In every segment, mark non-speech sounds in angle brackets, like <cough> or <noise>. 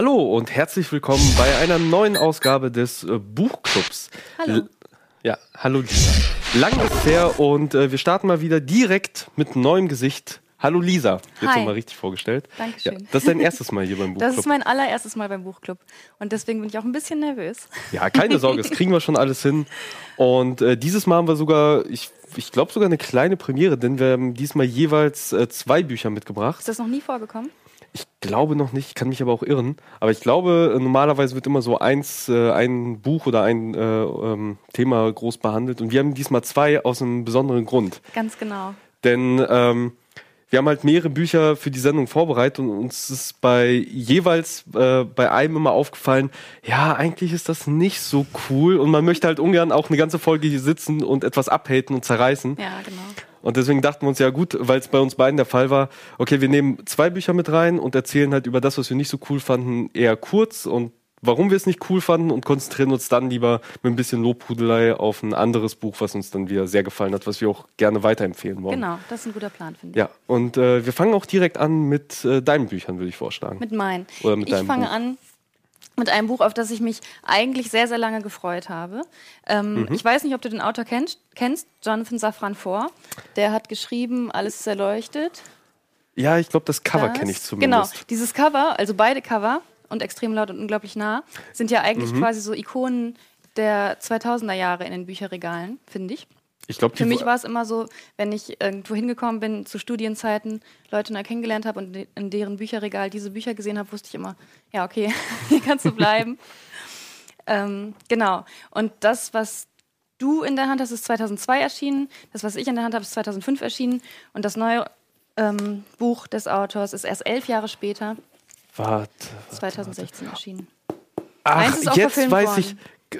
Hallo und herzlich willkommen bei einer neuen Ausgabe des äh, Buchclubs. Hallo. L ja, hallo Lisa. Lang ist her und äh, wir starten mal wieder direkt mit neuem Gesicht. Hallo Lisa, jetzt Hi. nochmal richtig vorgestellt. Dankeschön. Ja, das ist dein erstes Mal hier beim Buchclub. <laughs> Das ist mein allererstes Mal beim Buchclub. Und deswegen bin ich auch ein bisschen nervös. Ja, keine Sorge, das kriegen wir schon alles hin. Und äh, dieses Mal haben wir sogar, ich, ich glaube sogar eine kleine Premiere, denn wir haben diesmal jeweils äh, zwei Bücher mitgebracht. Ist das noch nie vorgekommen? Ich glaube noch nicht, kann mich aber auch irren. Aber ich glaube, äh, normalerweise wird immer so eins, äh, ein Buch oder ein äh, ähm, Thema groß behandelt. Und wir haben diesmal zwei aus einem besonderen Grund. Ganz genau. Denn ähm, wir haben halt mehrere Bücher für die Sendung vorbereitet und uns ist bei jeweils äh, bei einem immer aufgefallen, ja, eigentlich ist das nicht so cool und man möchte halt ungern auch eine ganze Folge hier sitzen und etwas abhaten und zerreißen. Ja, genau. Und deswegen dachten wir uns, ja gut, weil es bei uns beiden der Fall war, okay, wir nehmen zwei Bücher mit rein und erzählen halt über das, was wir nicht so cool fanden, eher kurz und warum wir es nicht cool fanden und konzentrieren uns dann lieber mit ein bisschen Lobhudelei auf ein anderes Buch, was uns dann wieder sehr gefallen hat, was wir auch gerne weiterempfehlen wollen. Genau, das ist ein guter Plan, finde ich. Ja, und äh, wir fangen auch direkt an mit äh, deinen Büchern, würde ich vorschlagen. Mit meinen. Oder mit ich deinem fange Buch. an mit einem Buch, auf das ich mich eigentlich sehr, sehr lange gefreut habe. Ähm, Mhm. Ich weiß nicht, ob du den Autor kennst, kennst Jonathan Safran Foer. Der hat geschrieben, Alles ist erleuchtet. ja, ich glaube, das Cover kenne ich zumindest. Genau, dieses Cover, also beide Cover und extrem laut und unglaublich nah, sind ja eigentlich Mhm. quasi so Ikonen der 2000er Jahre in den Bücherregalen, finde ich. Ich glaube, Für mich war es immer so, wenn ich irgendwo hingekommen bin zu Studienzeiten, Leute neu kennengelernt habe und in deren Bücherregal diese Bücher gesehen habe, wusste ich immer, ja, okay, <laughs> hier kannst du bleiben. <laughs> ähm, genau. Und das, was du in der Hand hast, ist 2002 erschienen. Das, was ich in der Hand habe, ist 2005 erschienen. Und das neue ähm, Buch des Autors ist erst elf Jahre später, Warte. 2016 erschienen. Ach, Eins ist auch jetzt weiß worden. ich,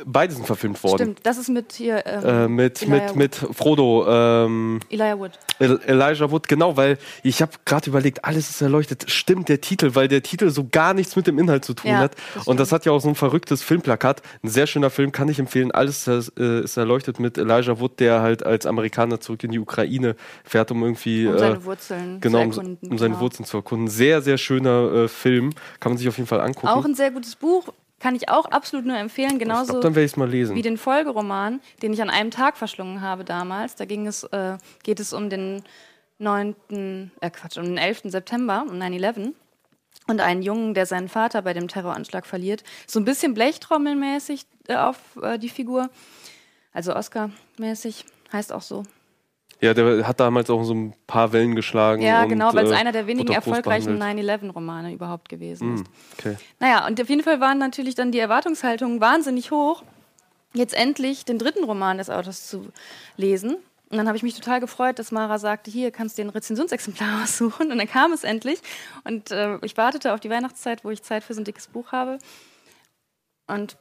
beide sind verfilmt worden. Stimmt, das ist mit hier ähm, Äh, mit, Elijah mit, mit Frodo, ähm, Elijah Wood. El- Elijah Wood, genau, weil ich habe gerade überlegt, alles ist erleuchtet. Stimmt, der Titel, weil der Titel so gar nichts mit dem Inhalt zu tun Ja, hat. das Und das hat ja auch so ein verrücktes Filmplakat. Ein sehr schöner Film, kann ich empfehlen. Alles ist, äh, ist erleuchtet mit Elijah Wood, der halt als Amerikaner zurück in die Ukraine fährt, um irgendwie Um äh, seine Wurzeln genau, zu erkunden. um seine genau. Wurzeln zu erkunden. Sehr, sehr schöner äh, Film. Kann man sich auf jeden Fall angucken. Auch ein sehr gutes Buch, kann ich auch absolut nur empfehlen. Genauso lesen. wie den Folgeroman, den ich an einem Tag verschlungen habe damals. Da ging es, äh, geht es um den 9., äh Quatsch, um den 11. September, um 9-11. Und einen Jungen, der seinen Vater bei dem Terroranschlag verliert. So ein bisschen Blechtrommelmäßig äh, auf äh, die Figur. Also Oscar-mäßig, heißt auch so. Ja, der hat damals auch so ein paar Wellen geschlagen. Ja, genau, weil es äh, einer der wenigen erfolgreichen behandelt. 9-11-Romane überhaupt gewesen ist. Hm, okay. Naja, und auf jeden Fall waren natürlich dann die Erwartungshaltungen wahnsinnig hoch, jetzt endlich den dritten Roman des Autors zu lesen. Und dann habe ich mich total gefreut, dass Mara sagte, hier kannst du dir ein Rezensionsexemplar <laughs> aussuchen. Und dann kam es endlich. Und äh, ich wartete auf die Weihnachtszeit, wo ich Zeit für so ein dickes Buch habe. Und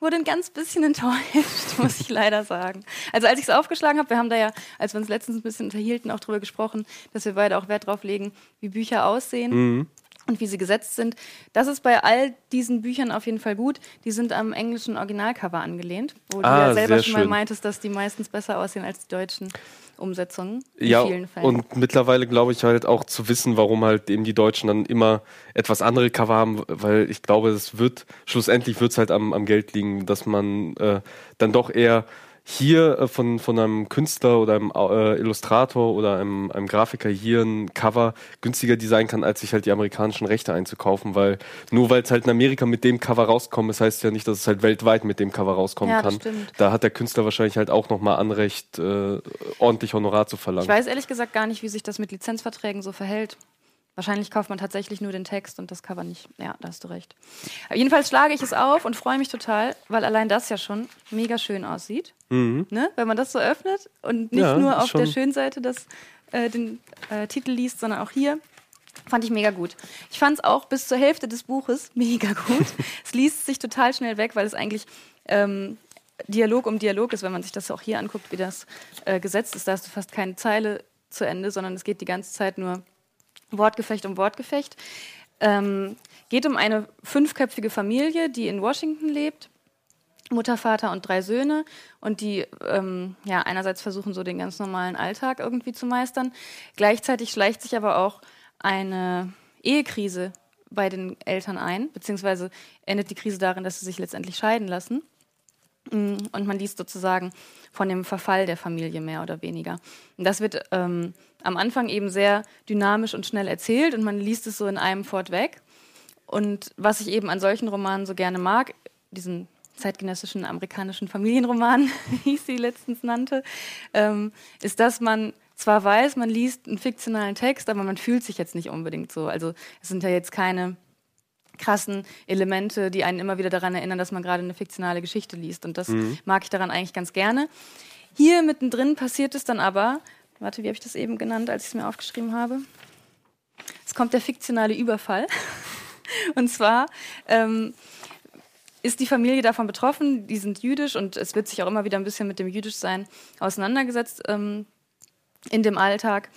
wurde ein ganz bisschen enttäuscht, <laughs> muss ich leider sagen. Also als ich es aufgeschlagen habe, wir haben da ja, als wir uns letztens ein bisschen unterhielten, auch darüber gesprochen, dass wir beide auch Wert drauf legen, wie Bücher aussehen Mhm. Und wie sie gesetzt sind. Das ist bei all diesen Büchern auf jeden Fall gut. Die sind am englischen Originalcover angelehnt, wo du Ah, ja selber schon mal schön. meintest, dass die meistens besser aussehen als die deutschen Umsetzungen in Ja, vielen Fällen. und mittlerweile glaube ich halt auch zu wissen, warum halt eben die Deutschen dann immer etwas andere Cover haben, weil ich glaube, es wird, schlussendlich wird es halt am, am Geld liegen, dass man äh, dann doch eher hier äh, von, von einem Künstler oder einem äh, Illustrator oder einem, einem Grafiker hier ein Cover günstiger designen kann, als sich halt die amerikanischen Rechte einzukaufen, weil nur weil es halt in Amerika mit dem Cover rauskommt, das heißt ja nicht, dass es halt weltweit mit dem Cover rauskommen Ja, kann. stimmt. Da hat der Künstler wahrscheinlich halt auch nochmal Anrecht, äh, ordentlich Honorar zu verlangen. ich weiß ehrlich gesagt gar nicht, wie sich das mit Lizenzverträgen so verhält. Wahrscheinlich kauft man tatsächlich nur den Text und das Cover nicht. Ja, da hast du recht. Jedenfalls schlage ich es auf und freue mich total, weil allein das ja schon mega schön aussieht. Mhm. Ne? Wenn man das so öffnet und nicht Ja, nur auf der schon- Schönseite das, äh, den äh, Titel liest, sondern auch hier. Fand ich mega gut. Ich fand es auch bis zur Hälfte des Buches <laughs> mega gut. es liest sich total schnell weg, weil es eigentlich ähm, Dialog um Dialog ist, wenn man sich das auch hier anguckt, wie das äh, gesetzt ist. Da hast du fast keine Zeile zu Ende, sondern es geht die ganze Zeit nur Wortgefecht um Wortgefecht. Ähm, geht um eine fünfköpfige Familie, die in Washington lebt. Mutter, Vater und drei Söhne und die ähm, ja einerseits versuchen so den ganz normalen Alltag irgendwie zu meistern. Gleichzeitig schleicht sich aber auch eine Ehekrise bei den Eltern ein, beziehungsweise endet die Krise darin, dass sie sich letztendlich scheiden lassen. Mm, und man liest sozusagen von dem Verfall der Familie mehr oder weniger. Und das wird ähm, am Anfang eben sehr dynamisch und schnell erzählt und man liest es so in einem Fort weg. Und was ich eben an solchen Romanen so gerne mag, diesen zeitgenössischen amerikanischen Familienroman, <laughs> wie ich sie letztens nannte, ähm, ist, dass man zwar weiß, man liest einen fiktionalen Text, aber man fühlt sich jetzt nicht unbedingt so. Also es sind ja jetzt keine krassen Elemente, die einen immer wieder daran erinnern, dass man gerade eine fiktionale Geschichte liest. Und das mhm. mag ich daran eigentlich ganz gerne. Hier mittendrin passiert es dann aber, warte, wie habe ich das eben genannt, als ich es mir aufgeschrieben habe? Es kommt der fiktionale Überfall. <laughs> und zwar ähm, ist die Familie davon betroffen, die sind jüdisch und es wird sich auch immer wieder ein bisschen mit dem Jüdischsein auseinandergesetzt ähm, in dem Alltag.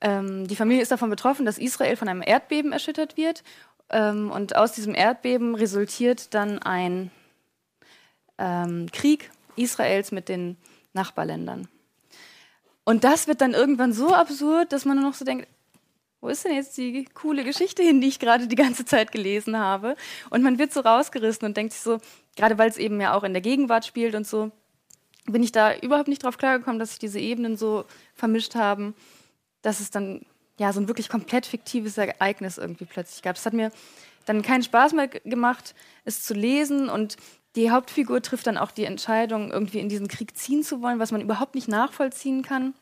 Ähm, die Familie ist davon betroffen, dass Israel von einem Erdbeben erschüttert wird ähm, und aus diesem Erdbeben resultiert dann ein ähm, Krieg Israels mit den Nachbarländern. Und das wird dann irgendwann so absurd, dass man nur noch so denkt, wo ist denn jetzt die coole Geschichte hin, die ich gerade die ganze Zeit gelesen habe? Und man wird so rausgerissen und denkt sich so, gerade weil es eben ja auch in der Gegenwart spielt und so, bin ich da überhaupt nicht drauf klargekommen, dass sich diese Ebenen so vermischt haben, dass es dann ja, so ein wirklich komplett fiktives Ereignis irgendwie plötzlich gab. Es hat mir dann keinen Spaß mehr gemacht, es zu lesen und die Hauptfigur trifft dann auch die Entscheidung, irgendwie in diesen Krieg ziehen zu wollen, was man überhaupt nicht nachvollziehen kann.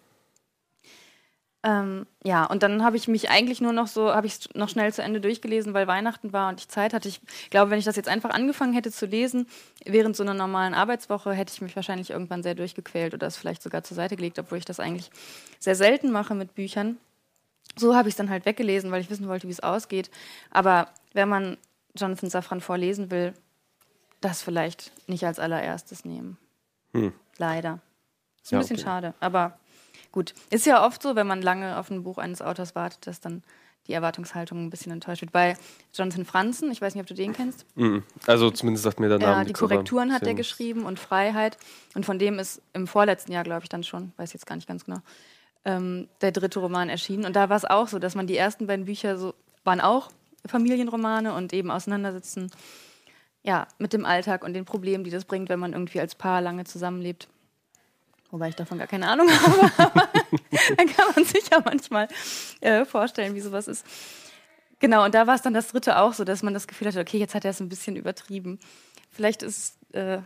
Ähm, ja, und dann habe ich mich eigentlich nur noch so, habe ich es noch schnell zu Ende durchgelesen, weil Weihnachten war und ich Zeit hatte. Ich glaube, wenn ich das jetzt einfach angefangen hätte zu lesen, während so einer normalen Arbeitswoche, hätte ich mich wahrscheinlich irgendwann sehr durchgequält oder es vielleicht sogar zur Seite gelegt, obwohl ich das eigentlich sehr selten mache mit Büchern so habe ich es dann halt weggelesen, weil ich wissen wollte, wie es ausgeht. Aber wenn man Jonathan Safran vorlesen will, das vielleicht nicht als allererstes nehmen. Hm. Leider. Ist ein ja, bisschen okay. schade. Aber gut. Ist ja oft so, wenn man lange auf ein Buch eines Autors wartet, dass dann die Erwartungshaltung ein bisschen enttäuscht wird. Bei Jonathan Franzen, ich weiß nicht, ob du den kennst. Mhm. Also zumindest sagt mir der Name. Ja, die Korrekturen hat er geschrieben und Freiheit. Und von dem ist im vorletzten Jahr, glaube ich, dann schon, weiß jetzt gar nicht ganz genau, ähm, der dritte Roman erschienen. Und da war es auch so, dass man die ersten beiden Bücher so waren auch Familienromane und eben auseinandersetzen ja, mit dem Alltag und den Problemen, die das bringt, wenn man irgendwie als Paar lange zusammenlebt. Wobei ich davon gar keine Ahnung <laughs> habe, aber dann kann man sich ja manchmal äh, vorstellen, wie sowas ist. Genau, und da war es dann das dritte auch so, dass man das Gefühl hatte, okay, jetzt hat er es ein bisschen übertrieben. Vielleicht ist äh,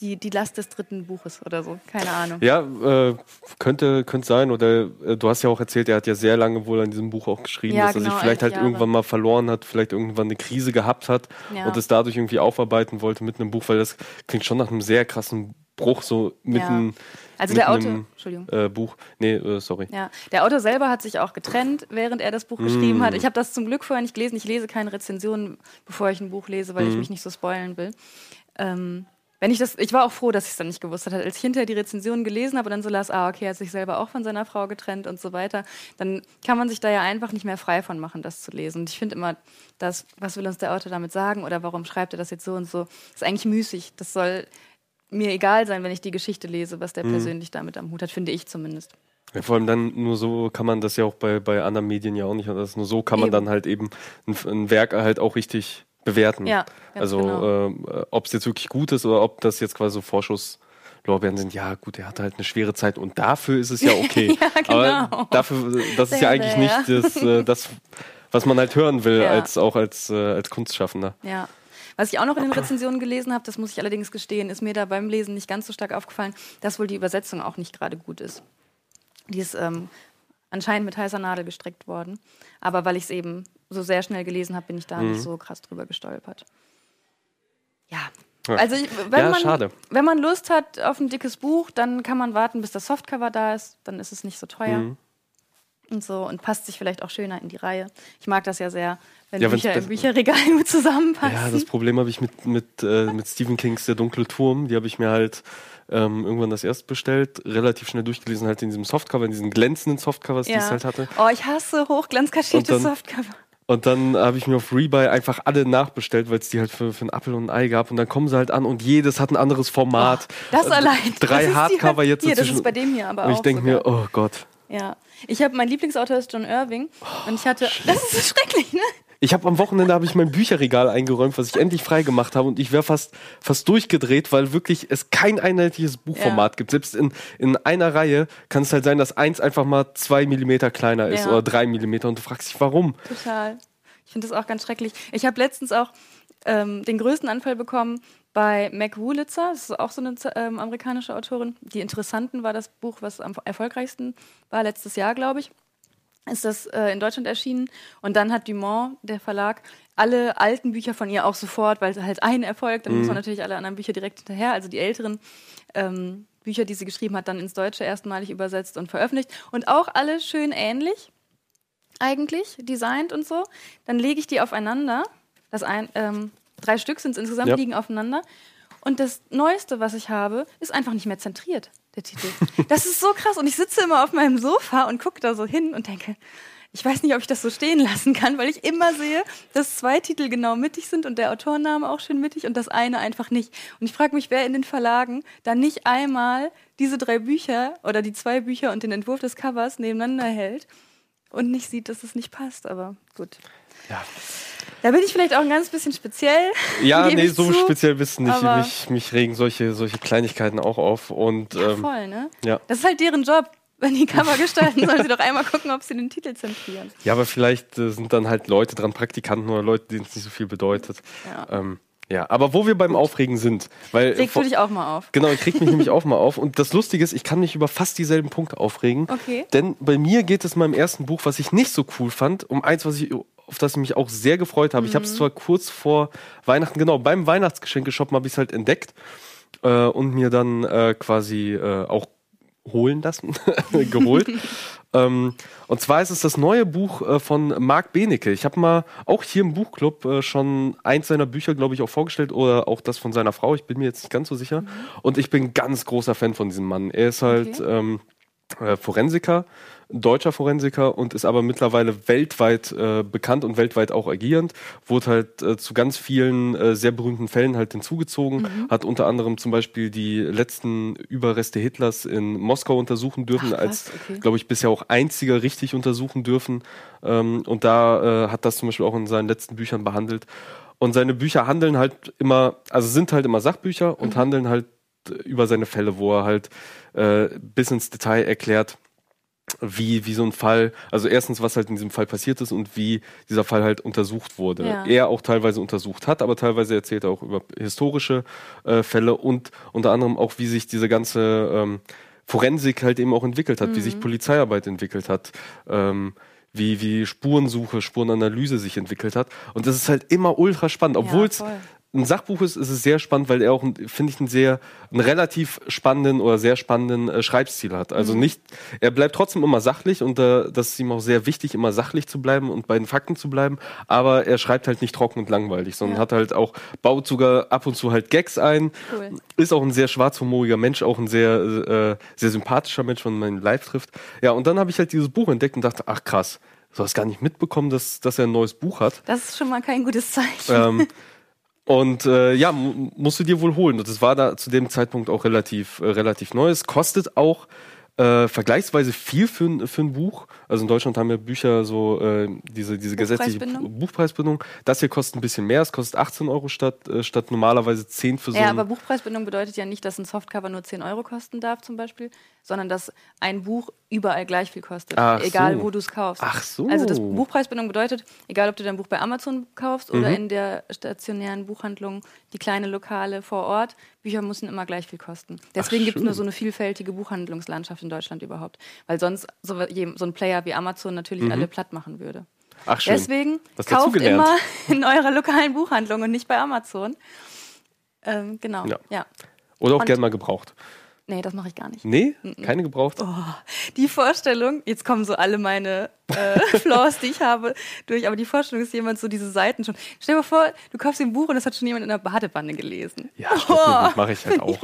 die, die Last des dritten Buches oder so. Keine Ahnung. Ja, äh, könnte, könnte sein. Oder äh, du hast ja auch erzählt, er hat ja sehr lange wohl an diesem Buch auch geschrieben, ja, dass genau, er sich vielleicht halt Jahre. irgendwann mal verloren hat, vielleicht irgendwann eine Krise gehabt hat ja. und es dadurch irgendwie aufarbeiten wollte mit einem Buch, weil das klingt schon nach einem sehr krassen Bruch, so mitten. Ja. Also der Autor, Entschuldigung. Äh, Buch, nee, äh, sorry. Ja, der Autor selber hat sich auch getrennt, während er das Buch mm. geschrieben hat. Ich habe das zum Glück vorher nicht gelesen. Ich lese keine Rezensionen, bevor ich ein Buch lese, weil mm. ich mich nicht so spoilen will. Ähm, wenn ich das, ich war auch froh, dass ich es dann nicht gewusst hatte. Als ich hinterher die Rezensionen gelesen habe und dann so las, ah, okay, er hat sich selber auch von seiner Frau getrennt und so weiter, dann kann man sich da ja einfach nicht mehr frei von machen, das zu lesen. Und ich finde immer, das, was will uns der Autor damit sagen oder warum schreibt er das jetzt so und so, ist eigentlich müßig. Das soll mir egal sein, wenn ich die Geschichte lese, was der mhm. persönlich damit am Hut hat, finde ich zumindest. Ja, vor allem dann nur so kann man das ja auch bei, bei anderen Medien ja auch nicht. Also nur so kann man eben. dann halt eben ein, ein Werk halt auch richtig bewerten. Ja, also genau. äh, ob es jetzt wirklich gut ist oder ob das jetzt quasi so Vorschusslorbeeren sind. Ja, gut, er hatte halt eine schwere Zeit und dafür ist es ja <laughs> okay. ja, genau. Aber dafür, das ist ja eigentlich nicht das, äh, <laughs> das, was man halt hören will, ja. als auch als, äh, als Kunstschaffender. Ja. Was ich auch noch in den <clears throat> Rezensionen gelesen habe, das muss ich allerdings gestehen, ist mir da beim Lesen nicht ganz so stark aufgefallen, dass wohl die Übersetzung auch nicht gerade gut ist. Die ist ähm, anscheinend mit heißer Nadel gestrickt worden. Aber weil ich es eben so sehr schnell gelesen habe, bin ich da mhm. nicht so krass drüber gestolpert. Ja. Also wenn, ja, man, schade. wenn man Lust hat auf ein dickes Buch, dann kann man warten, bis das Softcover da ist. Dann ist es nicht so teuer. Mhm. Und so und passt sich vielleicht auch schöner in die Reihe. Ich mag das ja sehr, wenn ja, Bücher im Bücherregal <laughs> zusammenpassen. Ja, das Problem habe ich mit, mit, äh, mit Stephen Kings Der dunkle Turm. Die habe ich mir halt ähm, irgendwann das erst bestellt, relativ schnell durchgelesen, halt in diesem Softcover, in diesen glänzenden Softcovers, ja. die es halt hatte. Oh, ich hasse hochglanzkaschierte Softcover. Und dann habe ich mir auf Rebuy einfach alle nachbestellt, weil es die halt für, für einen Apfel und ein Ei gab. Und dann kommen sie halt an und jedes hat ein anderes Format. Oh, das äh, allein. Drei das Hardcover jetzt hier, Das ist bei dem hier aber und ich denke mir, oh Gott. Ja. Ich habe, mein Lieblingsautor ist John Irving. Oh, und ich hatte, schlimm. das ist schrecklich, ne? Ich habe am Wochenende habe ich mein Bücherregal eingeräumt, was ich <laughs> endlich frei gemacht habe und ich wäre fast fast durchgedreht, weil wirklich es kein einheitliches Buchformat ja. gibt. Selbst in, in einer Reihe kann es halt sein, dass eins einfach mal zwei Millimeter kleiner ist ja. oder drei Millimeter und du fragst dich, warum? Total. Ich finde das auch ganz schrecklich. Ich habe letztens auch ähm, den größten Anfall bekommen bei Mac Wulitzer, das ist auch so eine ähm, amerikanische Autorin. Die Interessanten war das Buch, was am erfolgreichsten war letztes Jahr, glaube ich ist das äh, in Deutschland erschienen. Und dann hat Dumont, der Verlag, alle alten Bücher von ihr auch sofort, weil halt ein Erfolg, dann mhm. muss man natürlich alle anderen Bücher direkt hinterher, also die älteren ähm, Bücher, die sie geschrieben hat, dann ins Deutsche erstmalig übersetzt und veröffentlicht. Und auch alle schön ähnlich, eigentlich, designt und so. Dann lege ich die aufeinander. Das ein, ähm, drei Stück sind es insgesamt, ja. liegen aufeinander. Und das Neueste, was ich habe, ist einfach nicht mehr zentriert der Titel. Das ist so krass. Und ich sitze immer auf meinem Sofa und gucke da so hin und denke, ich weiß nicht, ob ich das so stehen lassen kann, weil ich immer sehe, dass zwei Titel genau mittig sind und der Autorname auch schön mittig und das eine einfach nicht. Und ich frage mich, wer in den Verlagen dann nicht einmal diese drei Bücher oder die zwei Bücher und den Entwurf des Covers nebeneinander hält und nicht sieht, dass es nicht passt. Aber gut. Ja. Da bin ich vielleicht auch ein ganz bisschen speziell. Ja, <laughs> nee, so zu, speziell bist du nicht. Mich, mich regen solche, solche Kleinigkeiten auch auf. Und, ja, ähm, voll, ne? Ja. Das ist halt deren Job. Wenn die Cover gestalten, sollen sie doch einmal gucken, ob sie den Titel zentrieren. Ja, aber vielleicht äh, sind dann halt Leute dran, Praktikanten oder Leute, denen es nicht so viel bedeutet. Ja. Ähm, ja, aber wo wir beim Aufregen sind, weil. Reg du dich auch mal auf. Genau, ich reg mich nämlich <laughs> auch mal auf. Und das Lustige ist, ich kann mich über fast dieselben Punkte aufregen. Okay. Denn bei mir geht es in meinem ersten Buch, was ich nicht so cool fand, um eins, was ich auf das ich mich auch sehr gefreut habe. Mhm. Ich habe es zwar kurz vor Weihnachten, genau, beim Weihnachtsgeschenke-Shoppen habe ich es halt entdeckt äh, und mir dann äh, quasi äh, auch holen lassen, <laughs> geholt. <laughs> ähm, und zwar ist es das neue Buch äh, von Marc Benecke. Ich habe mal auch hier im Buchclub äh, schon eins seiner Bücher, glaube ich, auch vorgestellt oder auch das von seiner Frau. Ich bin mir jetzt nicht ganz so sicher. Mhm. Und ich bin ganz großer Fan von diesem Mann. Er ist halt okay. ähm, äh, Forensiker deutscher Forensiker und ist aber mittlerweile weltweit äh, bekannt und weltweit auch agierend. Wurde halt äh, zu ganz vielen äh, sehr berühmten Fällen halt hinzugezogen. Mhm. Hat unter anderem zum Beispiel die letzten Überreste Hitlers in Moskau untersuchen dürfen, Ach, als, okay. glaube ich, bisher auch einziger richtig untersuchen dürfen. Ähm, und da äh, hat das zum Beispiel auch in seinen letzten Büchern behandelt. Und seine Bücher handeln halt immer, also sind halt immer Sachbücher und mhm. handeln halt über seine Fälle, wo er halt äh, bis ins Detail erklärt, wie, wie so ein Fall, also erstens, was halt in diesem Fall passiert ist und wie dieser Fall halt untersucht wurde. Ja. Er auch teilweise untersucht hat, aber teilweise erzählt er auch über historische äh, Fälle und unter anderem auch, wie sich diese ganze ähm, Forensik halt eben auch entwickelt hat, mhm. wie sich mhm. Polizeiarbeit entwickelt hat. Ähm, wie, wie Spurensuche, Spurenanalyse sich entwickelt hat. Und das ist halt immer ultra spannend, obwohl es ja, ein Sachbuch ist, ist es sehr spannend, weil er auch, finde ich, einen sehr, einen relativ spannenden oder sehr spannenden äh, Schreibstil hat. Also mhm. nicht, er bleibt trotzdem immer sachlich und äh, das ist ihm auch sehr wichtig, immer sachlich zu bleiben und bei den Fakten zu bleiben, aber er schreibt halt nicht trocken und langweilig, sondern ja. hat halt auch, baut sogar ab und zu halt Gags ein, cool. ist auch ein sehr schwarzhumoriger Mensch, auch ein sehr, äh, sehr sympathischer Mensch, wenn man ihn live trifft. Ja, und dann habe ich halt dieses Buch entdeckt und dachte, ach krass, du hast gar nicht mitbekommen, dass, dass er ein neues Buch hat. Das ist schon mal kein gutes Zeichen. Ähm, <laughs> Und äh, ja, musst du dir wohl holen. Und das war da zu dem Zeitpunkt auch relativ, äh, relativ neu. Es kostet auch äh, vergleichsweise viel für, für ein Buch. Also in Deutschland haben wir Bücher so äh, diese, diese gesetzliche Buchpreisbindung. Das hier kostet ein bisschen mehr. Es kostet 18 Euro statt, äh, statt normalerweise 10 für so Ja, aber Buchpreisbindung bedeutet ja nicht, dass ein Softcover nur 10 Euro kosten darf zum Beispiel, sondern dass ein Buch überall gleich viel kostet, Ach egal so. wo du es kaufst. Ach so. Also das Buchpreisbindung bedeutet, egal ob du dein Buch bei Amazon kaufst mhm. oder in der stationären Buchhandlung, die kleine Lokale vor Ort, Bücher müssen immer gleich viel kosten. Deswegen gibt es nur so eine vielfältige Buchhandlungslandschaft in Deutschland überhaupt, weil sonst so, so ein Player wie Amazon natürlich mhm. alle platt machen würde. Ach, schön. Deswegen kauft immer <laughs> in eurer lokalen Buchhandlung und nicht bei Amazon. Ähm, genau. Ja. ja. Oder auch gerne mal gebraucht. Nee, das mache ich gar nicht. Nee? Keine gebraucht? Oh, die Vorstellung, jetzt kommen so alle meine äh, <laughs> Flaws, die ich habe, durch, aber die Vorstellung ist jemand so diese Seiten schon. Stell dir mal vor, du kaufst ein Buch und das hat schon jemand in der Badewanne gelesen. Ja, oh, mache ich halt auch.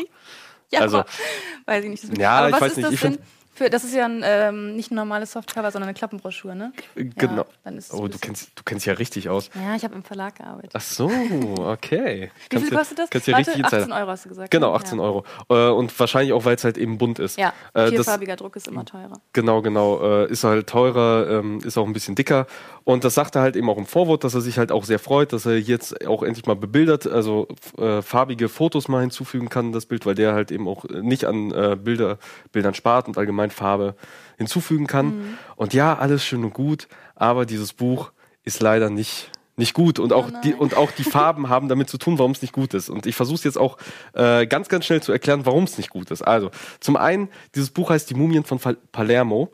Ja, also, <laughs> weiß ich nicht. Ja, aber ich weiß nicht. ich denn Für, das ist ja ein, ähm, nicht ein normales Softcover, sondern eine Klappenbroschur, ne? Genau. Ja, dann ist oh, du kennst, du kennst ja richtig aus. Ja, ich habe im Verlag gearbeitet. Ach so, okay. Wie viel ja- kostet das? Kannst ja Warte, richtig 18 Insider. Euro hast du gesagt. Genau, ne? 18 Euro. Äh, und wahrscheinlich auch, weil es halt eben bunt ist. Ja, Äh, das, vierfarbiger Druck ist immer teurer. Genau, genau. Äh, ist halt teurer, ähm, ist auch ein bisschen dicker. Und das sagt er halt eben auch im Vorwort, dass er sich halt auch sehr freut, dass er jetzt auch endlich mal bebildert, also äh, farbige Fotos mal hinzufügen kann, das Bild, weil der halt eben auch nicht an äh, Bilder, Bildern spart und allgemein Farbe hinzufügen kann. Mhm. Und ja, alles schön und gut, aber dieses Buch ist leider nicht nicht gut und auch Oh die und auch die <laughs> Farben haben damit zu tun, warum es nicht gut ist. Und ich versuche es jetzt auch äh, ganz ganz schnell zu erklären, warum es nicht gut ist. Also zum einen, dieses Buch heißt Die Mumien von Palermo.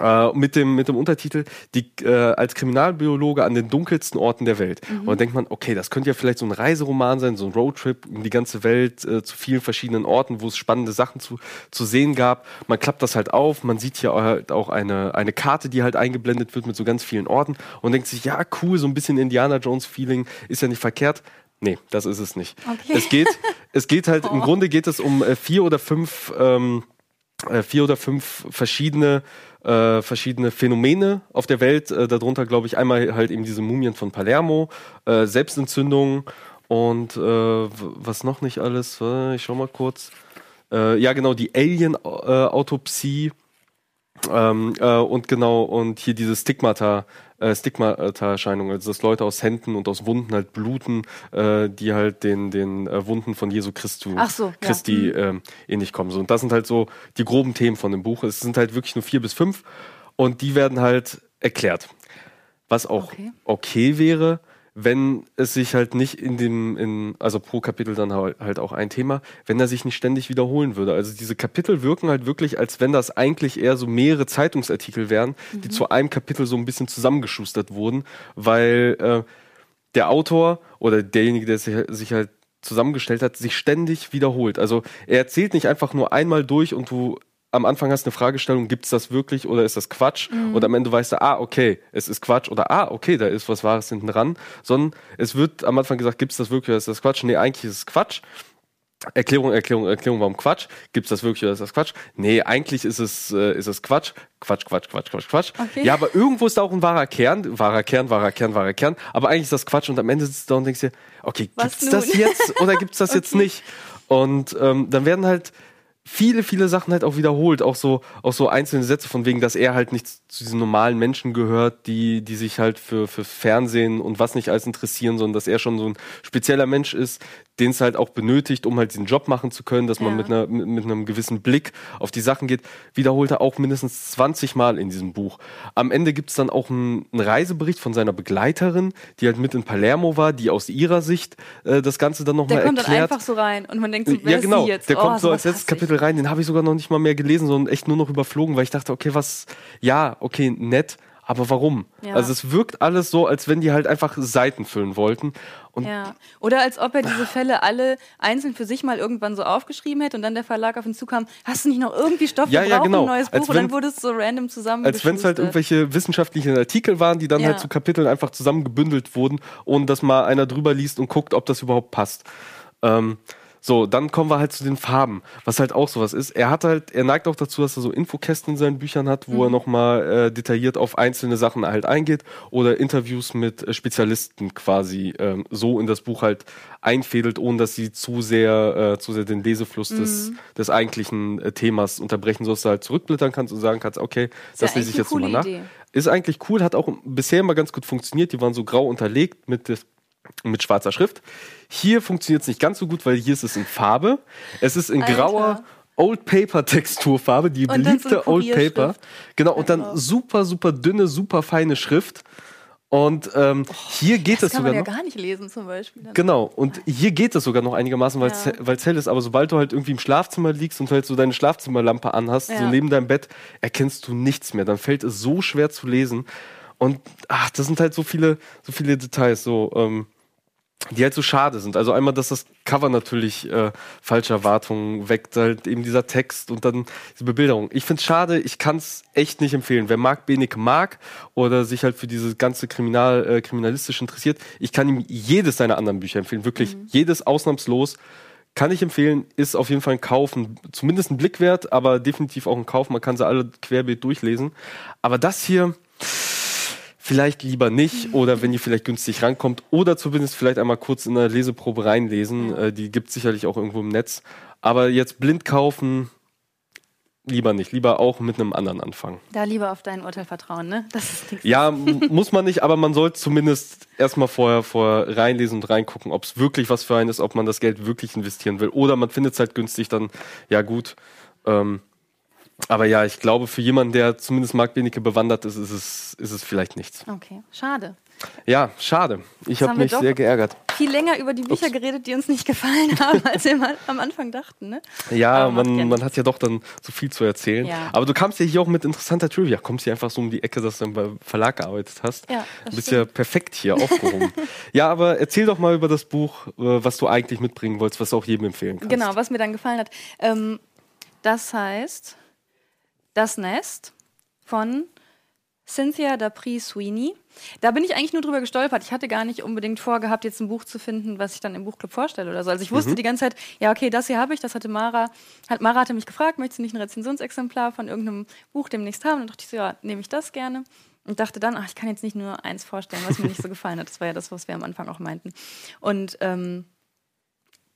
Äh, mit dem mit dem Untertitel die äh, als Kriminalbiologe an den dunkelsten Orten der Welt. Und dann denkt man okay das könnte ja vielleicht so ein Reiseroman sein so ein Roadtrip um die ganze Welt äh, zu vielen verschiedenen Orten wo es spannende Sachen zu zu sehen gab. Man klappt das halt auf. Man sieht hier halt auch eine eine Karte die halt eingeblendet wird mit so ganz vielen Orten und denkt sich ja cool so ein bisschen Indiana Jones Feeling ist ja nicht verkehrt. Nee das ist es nicht. Okay. es geht <laughs> es geht halt im Grunde geht es um äh, vier oder fünf ähm, äh, vier oder fünf verschiedene äh, verschiedene Phänomene auf der Welt. Äh, darunter glaube ich einmal halt eben diese Mumien von Palermo, äh, Selbstentzündung und äh, was noch nicht alles. Ich schau mal kurz. Äh, ja genau die Alien-Autopsie ähm, äh, und genau und hier diese Stigmata. Äh, Stigmata-Erscheinung, also dass Leute aus Händen und aus Wunden halt bluten, äh, die halt den, den äh, Wunden von Jesu Christu, so, ja. Christi ähm, ähnlich kommen. So, und das sind halt so die groben Themen von dem Buch. Es sind halt wirklich nur vier bis fünf und die werden halt erklärt. Was auch okay, Okay. wäre, wenn es sich halt nicht in dem, in, also pro Kapitel dann halt auch ein Thema, wenn er sich nicht ständig wiederholen würde. Also diese Kapitel wirken halt wirklich, als wenn das eigentlich eher so mehrere Zeitungsartikel wären, die zu einem Kapitel so ein bisschen zusammengeschustert wurden, weil äh, der Autor oder derjenige, der sich, sich halt zusammengestellt hat, sich ständig wiederholt. Also er erzählt nicht einfach nur einmal durch und du am Anfang hast eine Fragestellung, gibt es das wirklich oder ist das Quatsch? Und am Ende weißt du, ah, okay, es ist Quatsch oder ah, okay, da ist was Wahres hinten dran. Sondern es wird am Anfang gesagt, gibt es das wirklich oder ist das Quatsch? Nee, eigentlich ist es Quatsch. Erklärung, Erklärung, Erklärung, warum Quatsch? Gibt es das wirklich oder ist das Quatsch? Nee, eigentlich ist es, äh, ist es Quatsch. Quatsch, Quatsch, Quatsch, Quatsch, Quatsch. Okay. Ja, aber irgendwo ist da auch ein wahrer Kern, wahrer Kern, wahrer Kern, wahrer Kern. Aber eigentlich ist das Quatsch und am Ende sitzt du da und denkst dir, okay, Was gibt's das jetzt oder <laughs> gibt's das jetzt Okay. nicht? Und ähm, dann werden halt viele, viele Sachen halt auch wiederholt, auch so, auch so einzelne Sätze von wegen, dass er halt nicht zu diesen normalen Menschen gehört, die, die sich halt für, für Fernsehen und was nicht alles interessieren, sondern dass er schon so ein spezieller Mensch ist, den es halt auch benötigt, um halt diesen Job machen zu können, dass man Ja. mit, einer, mit, mit einem gewissen Blick auf die Sachen geht, wiederholt er auch mindestens 20 Mal in diesem Buch. Am Ende gibt's dann auch einen, einen Reisebericht von seiner Begleiterin, die halt mit in Palermo war, die aus ihrer Sicht äh, das Ganze dann nochmal Der kommt erklärt. dann einfach so rein und man denkt so, wer Ja, ist genau. sie jetzt? Der Oh, kommt so als letztes hasse Kapitel rein. Den habe ich sogar noch nicht mal mehr gelesen, sondern echt nur noch überflogen, weil ich dachte, okay, was, ja, okay, nett, aber warum? Ja. Also es wirkt alles so, als wenn die halt einfach Seiten füllen wollten. Und Ja. Oder als ob er diese Fälle alle einzeln für sich mal irgendwann so aufgeschrieben hätte und dann der Verlag auf ihn zukam, hast du nicht noch irgendwie Stoff, Ja, wir ja, genau. ein neues Buch Als und dann wurde es so random zusammen. als wenn es halt irgendwelche wissenschaftlichen Artikel waren, die dann Ja. halt zu Kapiteln einfach zusammengebündelt wurden, ohne dass mal einer drüber liest und guckt, ob das überhaupt passt. Ähm, so, dann kommen wir halt zu den Farben, was halt auch sowas ist. Er hat halt, er neigt auch dazu, dass er so Infokästen in seinen Büchern hat, wo er nochmal äh, detailliert auf einzelne Sachen halt eingeht oder Interviews mit äh, Spezialisten quasi ähm, so in das Buch halt einfädelt, ohne dass sie zu sehr, äh, zu sehr den Lesefluss des, des eigentlichen äh, Themas unterbrechen, sodass du halt zurückblättern kannst und sagen kannst, okay, ja das lese ich jetzt nochmal nach. Idee. Ist eigentlich cool, hat auch bisher immer ganz gut funktioniert. Die waren so grau unterlegt mit, des- mit schwarzer Schrift. Hier funktioniert es nicht ganz so gut, weil hier ist es in Farbe. Es ist in Alter. grauer Old Paper Texturfarbe, die Und so beliebte eine Old Paper. Genau, und dann Wow. super, super dünne, super feine Schrift. Und ähm, hier geht Das es kann sogar man ja noch. gar nicht lesen zum Beispiel. Genau, und hier geht es sogar noch einigermaßen, weil es Ja. hell ist. Aber sobald du halt irgendwie im Schlafzimmer liegst und halt so deine Schlafzimmerlampe anhast, so Ja. neben deinem Bett, erkennst du nichts mehr. Dann fällt es so schwer zu lesen. Und ach, das sind halt so viele, so viele Details, so, ähm, die halt so schade sind. Also einmal, dass das Cover natürlich äh, falsche Erwartungen weckt, halt eben dieser Text und dann diese Bebilderung. Ich find's schade, ich kann's echt nicht empfehlen. Wer Marc Benecke mag oder sich halt für diese ganze Kriminal, äh, kriminalistisch interessiert, ich kann ihm jedes seiner anderen Bücher empfehlen, wirklich jedes ausnahmslos. kann ich empfehlen, ist auf jeden Fall ein Kauf, ein, zumindest ein Blick wert, aber definitiv auch ein Kauf. Man kann sie alle querbeet durchlesen. Aber das hier vielleicht lieber nicht oder wenn ihr vielleicht günstig rankommt oder zumindest vielleicht einmal kurz in eine Leseprobe reinlesen. Äh, die gibt es sicherlich auch irgendwo im Netz. Aber jetzt blind kaufen, lieber nicht. Lieber auch mit einem anderen anfangen. Da lieber auf dein Urteil vertrauen, ne? ja, muss man nicht, aber man sollte zumindest erstmal vorher, vorher reinlesen und reingucken, ob es wirklich was für einen ist, ob man das Geld wirklich investieren will. Oder man findet es halt günstig, dann ja gut. Ähm, aber ja, ich glaube, für jemanden, der zumindest Mark Benecke bewandert ist, ist es, ist es vielleicht nichts. Okay, schade. Ja, schade. Ich habe mich sehr geärgert. Viel länger über die Bücher Ups. geredet, die uns nicht gefallen haben, <laughs> als wir mal am Anfang dachten. Ne? Ja, man, man hat ja doch dann so viel zu erzählen. Ja. Aber du kamst ja hier auch mit interessanter Trivia. Kommst hier einfach so um die Ecke, dass du beim Verlag gearbeitet hast. Ja, du bist stimmt. ja perfekt hier <laughs> aufgehoben. ja, aber erzähl doch mal über das Buch, äh, was du eigentlich mitbringen wolltest, was du auch jedem empfehlen kannst. Genau, was mir dann gefallen hat. Ähm, das heißt Das Nest von Cynthia Dapri Sweeney. Da bin ich eigentlich nur drüber gestolpert. Ich hatte gar nicht unbedingt vorgehabt, jetzt ein Buch zu finden, was ich dann im Buchclub vorstelle oder so. Also ich wusste mhm. die ganze Zeit, ja, okay, das hier habe ich, das hatte Mara. Hat, Mara hatte mich gefragt, möchtest du nicht ein Rezensionsexemplar von irgendeinem Buch demnächst haben? Und dann dachte ich so, ja, nehme ich das gerne. Und dachte dann, ach, ich kann jetzt nicht nur eins vorstellen, was mir nicht so <laughs> gefallen hat. Das war ja das, was wir am Anfang auch meinten. Und ähm,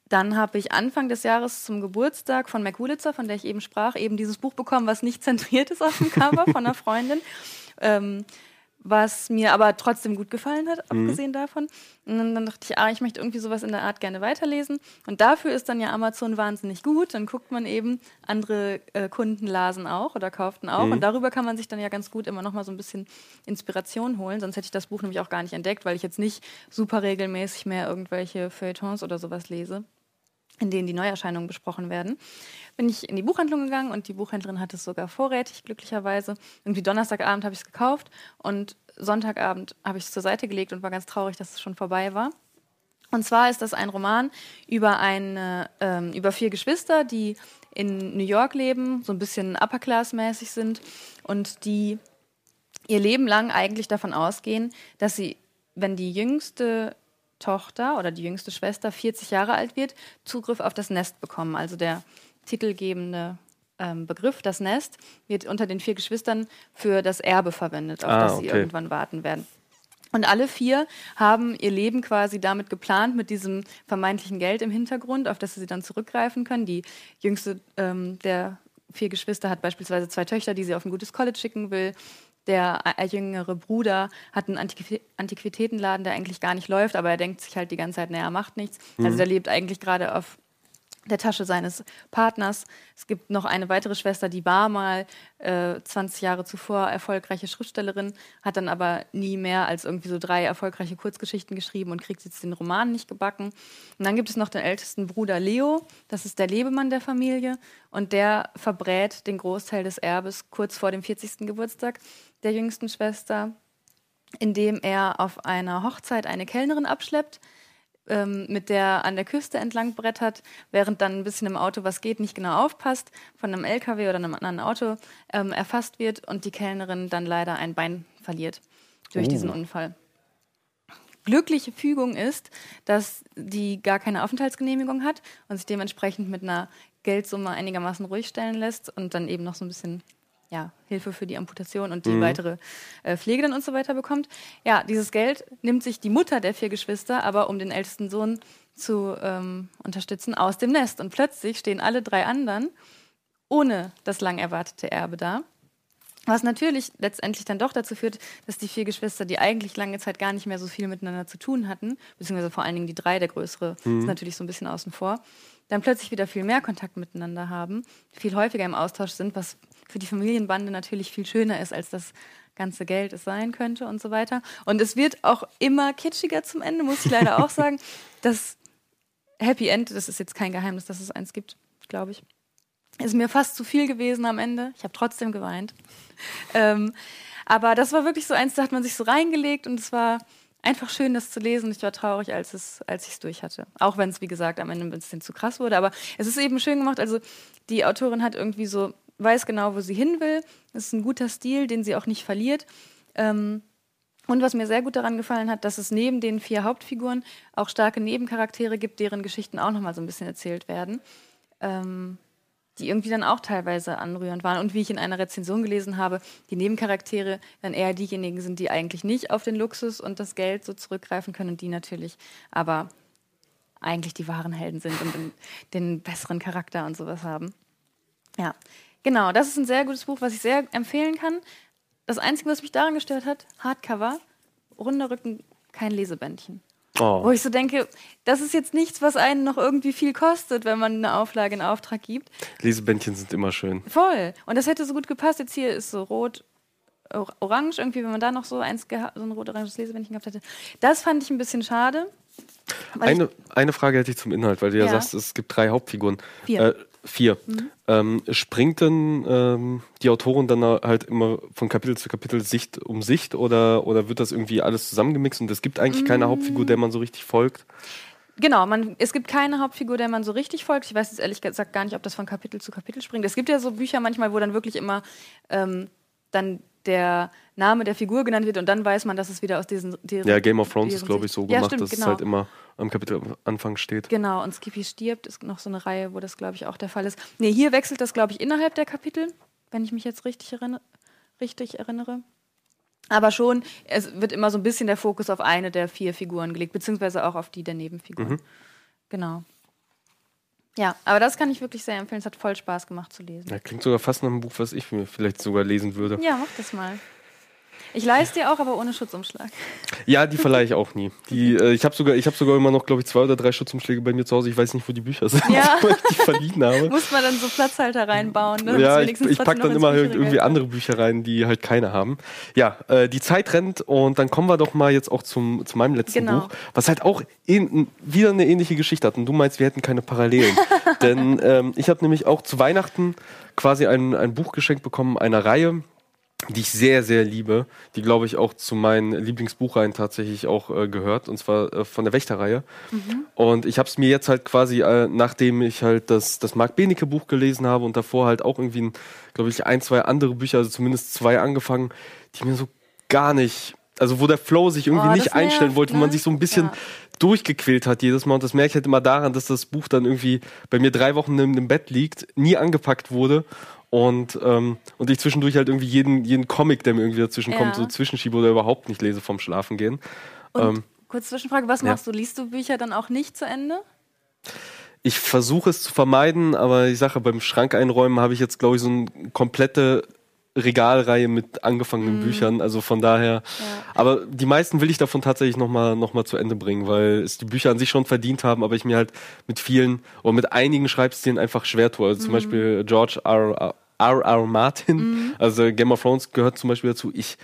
dann habe ich Anfang des Jahres zum Geburtstag von Mac Wulitzer, von der ich eben sprach, eben dieses Buch bekommen, was nicht zentriert ist auf dem Cover von einer Freundin. <laughs> Ähm, was mir aber trotzdem gut gefallen hat, mhm. abgesehen davon. Und dann, dachte ich, ah, ich möchte irgendwie sowas in der Art gerne weiterlesen. Und dafür ist dann ja Amazon wahnsinnig gut. Dann guckt man eben, andere äh, Kunden lasen auch oder kauften auch. Mhm. Und darüber kann man sich dann ja ganz gut immer noch mal so ein bisschen Inspiration holen. Sonst hätte ich das Buch nämlich auch gar nicht entdeckt, weil ich jetzt nicht super regelmäßig mehr irgendwelche Feuilletons oder sowas lese in denen die Neuerscheinungen besprochen werden, bin ich in die Buchhandlung gegangen und die Buchhändlerin hat es sogar vorrätig, glücklicherweise. Irgendwie Donnerstagabend habe ich es gekauft und Sonntagabend habe ich es zur Seite gelegt und war ganz traurig, dass es schon vorbei war. Und zwar ist das ein Roman über eine, ähm, über vier Geschwister, die in New York leben, so ein bisschen upper-class-mäßig sind und die ihr Leben lang eigentlich davon ausgehen, dass sie, wenn die jüngste Tochter oder die jüngste Schwester 40 Jahre alt wird, Zugriff auf das Nest bekommen. Also der titelgebende ähm, Begriff, das Nest, wird unter den vier Geschwistern für das Erbe verwendet, auf ah, das sie irgendwann warten werden. Und alle vier haben ihr Leben quasi damit geplant, mit diesem vermeintlichen Geld im Hintergrund, auf das sie dann zurückgreifen können. Die jüngste ähm, der vier Geschwister hat beispielsweise zwei Töchter, die sie auf ein gutes College schicken will der äh, jüngere Bruder hat einen Antiqu Antiquitätenladen, der eigentlich gar nicht läuft, aber er denkt sich halt die ganze Zeit, naja, er macht nichts. Also mhm. Also der lebt eigentlich gerade auf der Tasche seines Partners. Es gibt noch eine weitere Schwester, die war mal äh, 20 Jahre zuvor erfolgreiche Schriftstellerin, hat dann aber nie mehr als irgendwie so drei erfolgreiche Kurzgeschichten geschrieben und kriegt jetzt den Roman nicht gebacken. Und dann gibt es noch den ältesten Bruder Leo, das ist der Lebemann der Familie und der verbrät den Großteil des Erbes kurz vor dem 40. Geburtstag der jüngsten Schwester, indem er auf einer Hochzeit eine Kellnerin abschleppt, ähm, mit der an der Küste entlang brettert, während dann ein bisschen im Auto was geht, nicht genau aufpasst, von einem LKW oder einem anderen Auto ähm, erfasst wird und die Kellnerin dann leider ein Bein verliert durch oh. diesen Unfall. Glückliche Fügung ist, dass die gar keine Aufenthaltsgenehmigung hat und sich dementsprechend mit einer Geldsumme einigermaßen ruhig stellen lässt und dann eben noch so ein bisschen ja, Hilfe für die Amputation und die mhm. weitere äh, Pflege dann und so weiter bekommt. Ja, dieses Geld nimmt sich die Mutter der vier Geschwister, aber um den ältesten Sohn zu ähm, unterstützen, aus dem Nest. Und plötzlich stehen alle drei anderen ohne das lang erwartete Erbe da. Was natürlich letztendlich dann doch dazu führt, dass die vier Geschwister, die eigentlich lange Zeit gar nicht mehr so viel miteinander zu tun hatten, beziehungsweise vor allen Dingen die drei, der größere, mhm. ist natürlich so ein bisschen außen vor, dann plötzlich wieder viel mehr Kontakt miteinander haben, viel häufiger im Austausch sind, was für die Familienbande natürlich viel schöner ist, als das ganze Geld es sein könnte und so weiter. Und es wird auch immer kitschiger zum Ende, muss ich leider auch sagen. <laughs> Das Happy End, das ist jetzt kein Geheimnis, dass es eins gibt, glaube ich. Ist mir fast zu viel gewesen am Ende. Ich habe trotzdem geweint. Ähm, aber das war wirklich so eins, da hat man sich so reingelegt und es war einfach schön, das zu lesen. Ich war traurig, als, es, als ich es durch hatte. Auch wenn es, wie gesagt, am Ende ein bisschen zu krass wurde. Aber es ist eben schön gemacht. Also die Autorin hat irgendwie so weiß genau, wo sie hin will. Das ist ein guter Stil, den sie auch nicht verliert. Ähm, Und was mir sehr gut daran gefallen hat, dass es neben den vier Hauptfiguren auch starke Nebencharaktere gibt, deren Geschichten auch nochmal so ein bisschen erzählt werden. Ähm, die irgendwie dann auch teilweise anrührend waren. Und wie ich in einer Rezension gelesen habe, die Nebencharaktere dann eher diejenigen sind, die eigentlich nicht auf den Luxus und das Geld so zurückgreifen können und die natürlich aber eigentlich die wahren Helden sind und den, den besseren Charakter und sowas haben. Ja, genau, das ist ein sehr gutes Buch, was ich sehr empfehlen kann. Das Einzige, was mich daran gestört hat, Hardcover, runder Rücken, kein Lesebändchen. Oh. Wo ich so denke, das ist jetzt nichts, was einen noch irgendwie viel kostet, wenn man eine Auflage in Auftrag gibt. Lesebändchen sind immer schön. Voll. Und das hätte so gut gepasst. Jetzt hier ist so rot, orange irgendwie, wenn man da noch so eins so ein rot-oranges Lesebändchen gehabt hätte. Das fand ich ein bisschen schade. Eine, eine Frage hätte ich zum Inhalt, weil du ja, ja sagst, es gibt drei Hauptfiguren. Vier. Äh, vier. Mhm. Ähm, springt denn ähm, die Autorin dann halt immer von Kapitel zu Kapitel Sicht um Sicht oder, oder wird das irgendwie alles zusammengemixt und es gibt eigentlich mhm. keine Hauptfigur, der man so richtig folgt? Genau, man, es gibt keine Hauptfigur, der man so richtig folgt. Ich weiß jetzt ehrlich gesagt gar nicht, ob das von Kapitel zu Kapitel springt. Es gibt ja so Bücher manchmal, wo dann wirklich immer ähm, dann der Name der Figur genannt wird und dann weiß man, dass es wieder aus diesen. Deren, ja, Game of Thrones ist, glaube ich, so ja, gemacht, stimmt, dass genau. es halt immer am Kapitelanfang steht. Genau, und Skippy stirbt, ist noch so eine Reihe, wo das, glaube ich, auch der Fall ist. Nee, hier wechselt das, glaube ich, innerhalb der Kapitel, wenn ich mich jetzt richtig, erinner richtig erinnere. Aber schon, es wird immer so ein bisschen der Fokus auf eine der vier Figuren gelegt, beziehungsweise auch auf die der Nebenfiguren. Mhm. Genau. Ja, aber das kann ich wirklich sehr empfehlen. Es hat voll Spaß gemacht zu lesen. Ja, klingt sogar fast nach einem Buch, was ich mir vielleicht sogar lesen würde. Ja, mach das mal. Ich leiste dir auch, aber ohne Schutzumschlag. Ja, die verleihe ich auch nie. Die, äh, ich habe sogar, hab sogar immer noch, glaube ich, zwei oder drei Schutzumschläge bei mir zu Hause. Ich weiß nicht, wo die Bücher sind, ja. <laughs> weil ich die verliehen habe. <laughs> Muss man dann so Platzhalter reinbauen. Ne? Ja, ich, ich packe dann immer irgendwie andere Bücher rein, die halt keine haben. Ja, äh, die Zeit rennt und dann kommen wir doch mal jetzt auch zum, zu meinem letzten genau. Buch, was halt auch in, wieder eine ähnliche Geschichte hat. Und du meinst, wir hätten keine Parallelen. <laughs> Denn ähm, ich habe nämlich auch zu Weihnachten quasi ein, ein Buch geschenkt bekommen, einer Reihe, die ich sehr, sehr liebe, die glaube ich auch zu meinen Lieblingsbuchreihen tatsächlich auch äh, gehört, und zwar äh, von der Wächterreihe. Mhm. Und ich habe es mir jetzt halt quasi, äh, nachdem ich halt das, das Marc Benecke Buch gelesen habe und davor halt auch irgendwie, glaube ich, ein, zwei andere Bücher, also zumindest zwei angefangen, die mir so gar nicht, also wo der Flow sich irgendwie oh, nicht einstellen wollte, ne? wo man ne? sich so ein bisschen ja. durchgequält hat jedes Mal. Und das merke ich halt immer daran, dass das Buch dann irgendwie bei mir drei Wochen im, im Bett liegt, nie angepackt wurde und, ähm, und ich zwischendurch halt irgendwie jeden, jeden Comic, der mir irgendwie dazwischen ja. kommt, so zwischenschiebe oder überhaupt nicht lese vom Schlafen gehen. Und ähm, kurz Zwischenfrage, was ja. machst du? Liest du Bücher dann auch nicht zu Ende? Ich versuche es zu vermeiden, aber ich sage, beim Schrank einräumen habe ich jetzt, glaube ich, so eine komplette Regalreihe mit angefangenen mm. Büchern. Also von daher. Ja. Aber die meisten will ich davon tatsächlich nochmal noch mal zu Ende bringen, weil es die Bücher an sich schon verdient haben, aber ich mir halt mit vielen oder mit einigen Schreibstilen einfach schwer tue. Also mm. zum Beispiel George R. R. R. Martin, mm. also Game of Thrones gehört zum Beispiel dazu. Ich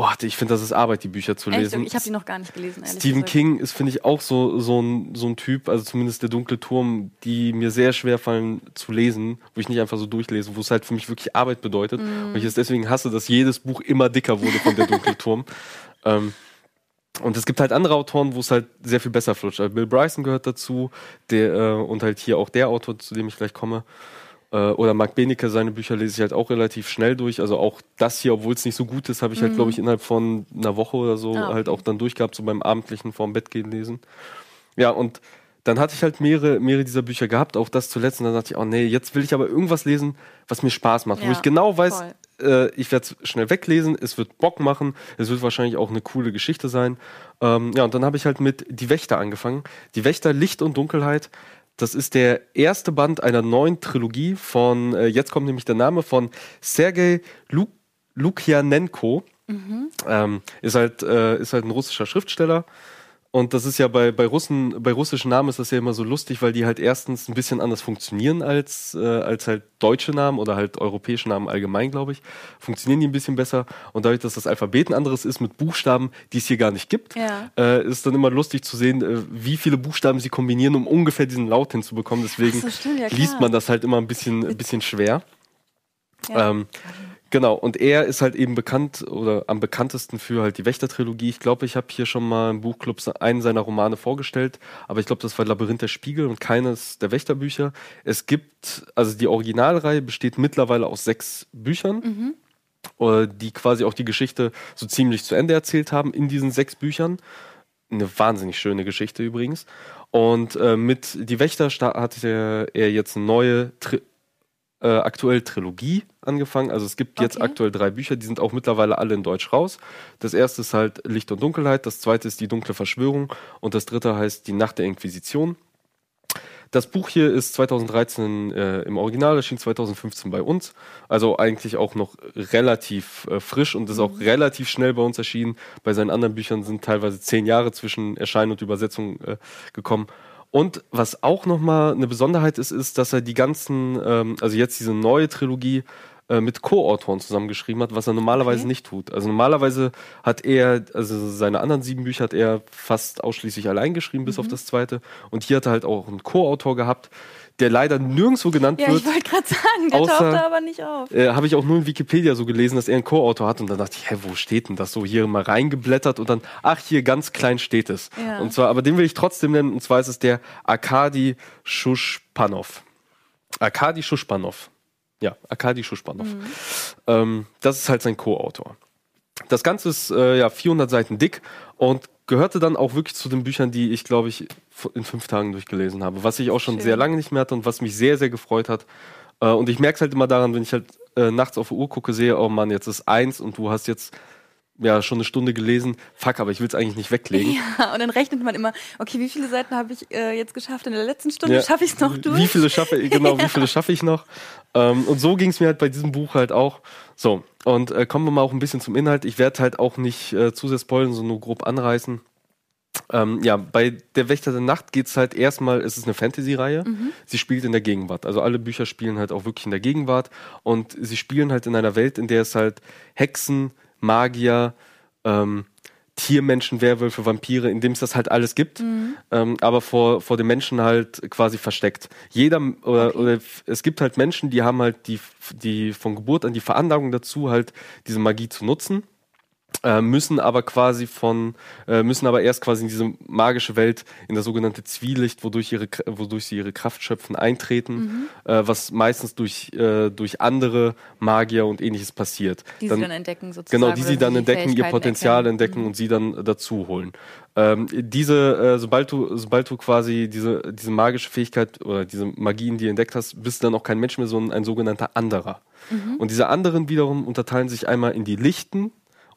Oh, ich finde, das ist Arbeit, die Bücher zu lesen. Echt? Ich habe die noch gar nicht gelesen. Stephen gesagt. King ist, finde ich, auch so, so, ein, so ein Typ, also zumindest der dunkle Turm, die mir sehr schwer fallen zu lesen, wo ich nicht einfach so durchlese, wo es halt für mich wirklich Arbeit bedeutet. Mm. Und ich es deswegen hasse, dass jedes Buch immer dicker wurde von der dunkle Turm. <laughs> ähm, und es gibt halt andere Autoren, wo es halt sehr viel besser flutscht. Also Bill Bryson gehört dazu, der, äh, und halt hier auch der Autor, zu dem ich gleich komme. Äh, oder Marc Benecke, seine Bücher lese ich halt auch relativ schnell durch. Also auch das hier, obwohl es nicht so gut ist, habe ich halt, mhm. glaube ich, innerhalb von einer Woche oder so ah, halt auch dann durchgehabt, so beim abendlichen vorm Bett gehen lesen. Ja, und dann hatte ich halt mehrere, mehrere dieser Bücher gehabt, auch das zuletzt. Und dann dachte ich, oh nee, jetzt will ich aber irgendwas lesen, was mir Spaß macht, ja, wo ich genau weiß, äh, ich werde es schnell weglesen, es wird Bock machen, es wird wahrscheinlich auch eine coole Geschichte sein. Ähm, ja, und dann habe ich halt mit Die Wächter angefangen. Die Wächter Licht und Dunkelheit das ist der erste Band einer neuen Trilogie von, äh, jetzt kommt nämlich der Name von Sergei Luk Lukjanenko. Mhm. Ähm, ist, halt, äh, ist halt ein russischer Schriftsteller und das ist ja bei, bei Russen, bei russischen Namen ist das ja immer so lustig, weil die halt erstens ein bisschen anders funktionieren als, äh, als halt deutsche Namen oder halt europäische Namen allgemein, glaube ich. Funktionieren die ein bisschen besser. Und dadurch, dass das Alphabet ein anderes ist mit Buchstaben, die es hier gar nicht gibt, ja. äh, ist dann immer lustig zu sehen, äh, wie viele Buchstaben sie kombinieren, um ungefähr diesen Laut hinzubekommen. Deswegen so, stimmt, ja, liest man das halt immer ein bisschen, ein bisschen schwer. Ja. Ähm, Genau, und er ist halt eben bekannt oder am bekanntesten für halt die Wächter-Trilogie. Ich glaube, ich habe hier schon mal im Buchclub einen seiner Romane vorgestellt, aber ich glaube, das war Labyrinth der Spiegel und keines der Wächterbücher. Es gibt, also die Originalreihe besteht mittlerweile aus sechs Büchern. Mhm. äh, die quasi auch die Geschichte so ziemlich zu Ende erzählt haben in diesen sechs Büchern. Eine wahnsinnig schöne Geschichte übrigens. Und äh, mit Die Wächter hat er, er jetzt eine neue Tri äh, aktuell Trilogie angefangen. Also es gibt jetzt aktuell drei Bücher, die sind auch mittlerweile alle in Deutsch raus. Das erste ist halt Licht und Dunkelheit, das zweite ist Die dunkle Verschwörung und das dritte heißt Die Nacht der Inquisition. Das Buch hier ist 2013 äh, im Original, erschien 2015 bei uns. Also eigentlich auch noch relativ äh, frisch und ist auch mhm. relativ schnell bei uns erschienen. Bei seinen anderen Büchern sind teilweise zehn Jahre zwischen Erscheinen und Übersetzung äh, gekommen. Und was auch nochmal eine Besonderheit ist, ist, dass er die ganzen, ähm, also jetzt diese neue Trilogie äh, mit Co-Autoren zusammengeschrieben hat, was er normalerweise okay. nicht tut. Also normalerweise hat er, also seine anderen sieben Bücher hat er fast ausschließlich allein geschrieben, bis mhm. auf das zweite. Und hier hat er halt auch einen Co-Autor gehabt, der leider nirgendwo genannt ja, wird. Ja, ich wollte gerade sagen, der außer, taucht da aber nicht auf. Äh, Habe ich auch nur in Wikipedia so gelesen, dass er einen Co-Autor hat und dann dachte ich, hä, wo steht denn das so? Hier mal reingeblättert und dann, ach, hier ganz klein steht es. Ja. Und zwar, aber den will ich trotzdem nennen, und zwar ist es der Arkadi Schuschpanov. Arkadi Schuschpanov. Ja, Arkadi Schuschpanov. Mhm. Ähm, das ist halt sein Co-Autor. Das Ganze ist äh, ja 400 Seiten dick und gehörte dann auch wirklich zu den Büchern, die ich, glaube ich, in fünf Tagen durchgelesen habe. Was ich auch schon Schön. sehr lange nicht mehr hatte und was mich sehr, sehr gefreut hat. Äh, und ich merke es halt immer daran, wenn ich halt äh, nachts auf die Uhr gucke, sehe, oh Mann, jetzt ist eins und du hast jetzt ja schon eine Stunde gelesen. Fuck, aber ich will es eigentlich nicht weglegen. <laughs> Ja, und dann rechnet man immer, okay, wie viele Seiten habe ich äh, jetzt geschafft in der letzten Stunde? Ja, schaffe ich es noch durch? Wie viele schaffe ich, genau, <laughs> ja. wie viele schaffe ich noch? Ähm, und so ging es mir halt bei diesem Buch halt auch. So, und äh, kommen wir mal auch ein bisschen zum Inhalt. Ich werde halt auch nicht äh, zu sehr spoilern, sondern nur grob anreißen. Ähm, ja, bei Der Wächter der Nacht geht es halt erstmal, es ist eine Fantasy-Reihe. Mhm. Sie spielt in der Gegenwart. Also alle Bücher spielen halt auch wirklich in der Gegenwart. Und sie spielen halt in einer Welt, in der es halt Hexen, Magier, ähm, Tiermenschen, Werwölfe, Vampire, in dem es das halt alles gibt, mhm. ähm, aber vor, vor den Menschen halt quasi versteckt. Jeder oder, okay. oder es gibt halt Menschen, die haben halt die, die von Geburt an die Veranlagung dazu, halt diese Magie zu nutzen. Äh, müssen aber quasi von, äh, müssen aber erst quasi in diese magische Welt, in das sogenannte Zwielicht, wodurch, ihre, wodurch sie ihre Kraft schöpfen, eintreten, mhm. äh, was meistens durch, äh, durch andere Magier und ähnliches passiert. Die dann, sie dann entdecken sozusagen. Genau, die sie dann entdecken, ihr Potenzial erkennen. entdecken mhm. und sie dann dazu holen. Ähm, diese, äh, sobald du, sobald du quasi diese, diese magische Fähigkeit oder diese Magien, die du entdeckt hast, bist du dann auch kein Mensch mehr, sondern ein sogenannter anderer. Mhm. Und diese anderen wiederum unterteilen sich einmal in die Lichten,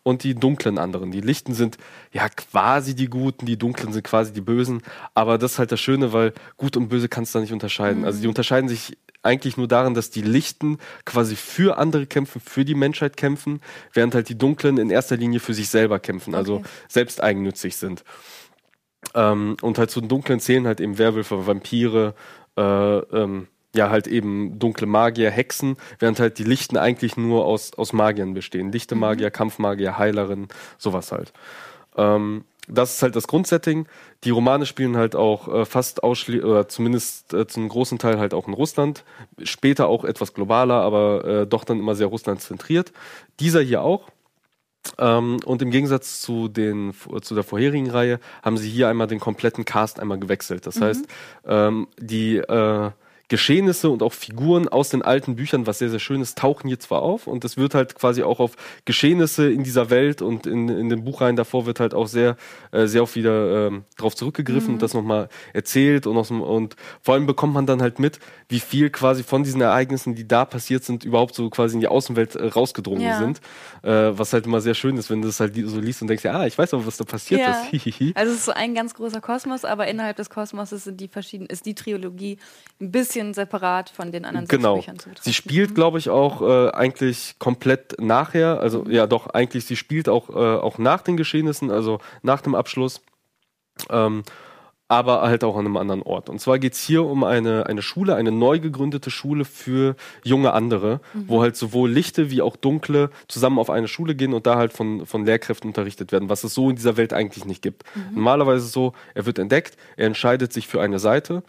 und die dunklen anderen. Die lichten sind ja quasi die Guten, die dunklen sind quasi die Bösen. Aber das ist halt das Schöne, weil Gut und Böse kannst du da nicht unterscheiden. Mhm. Also die mhm. unterscheiden sich eigentlich nur darin, dass die Lichten quasi für andere kämpfen, für die Menschheit kämpfen, während halt die Dunklen in erster Linie für sich selber kämpfen, also okay. selbst eigennützig sind. Ähm, und halt zu den Dunklen zählen halt eben Werwölfe, Vampire, äh, ähm, ja halt eben dunkle Magier, Hexen, während halt die Lichten eigentlich nur aus, aus Magiern bestehen. Lichte mhm. Magier, mhm. Kampfmagier, Heilerin, sowas halt. Ähm, das ist halt das Grundsetting. Die Romane spielen halt auch äh, fast ausschließlich, oder zumindest äh, zum großen Teil halt auch in Russland. Später auch etwas globaler, aber äh, doch dann immer sehr Russland zentriert. Dieser hier auch. Ähm, und im Gegensatz zu, den, zu der vorherigen Reihe haben sie hier einmal den kompletten Cast einmal gewechselt. Das mhm. heißt, ähm, die äh, Geschehnisse und auch Figuren aus den alten Büchern, was sehr, sehr schön ist, tauchen hier zwar auf und es wird halt quasi auch auf Geschehnisse in dieser Welt und in, in den Buchreihen davor wird halt auch sehr, äh, sehr oft wieder ähm, drauf zurückgegriffen mhm. und das nochmal erzählt und, aus, und vor allem bekommt man dann halt mit, wie viel quasi von diesen Ereignissen, die da passiert sind, überhaupt so quasi in die Außenwelt äh, rausgedrungen ja. sind. Äh, was halt immer sehr schön ist, wenn du das halt so liest und denkst, ja, ah, ich weiß aber, was da passiert ja. ist. <laughs> also es ist so ein ganz großer Kosmos, aber innerhalb des Kosmoses sind die verschiedenen, ist die Trilogie ein bisschen bisschen separat von den anderen genau. Büchern zu betrachten. Sie spielt, glaube ich, auch äh, eigentlich komplett nachher. Also ja, doch eigentlich. Sie spielt auch äh, auch nach den Geschehnissen, also nach dem Abschluss. Ähm, aber halt auch an einem anderen Ort. Und zwar geht es hier um eine, eine Schule, eine neu gegründete Schule für junge andere, mhm. wo halt sowohl Lichte wie auch Dunkle zusammen auf eine Schule gehen und da halt von, von Lehrkräften unterrichtet werden, was es so in dieser Welt eigentlich nicht gibt. Mhm. Normalerweise so, er wird entdeckt, er entscheidet sich für eine Seite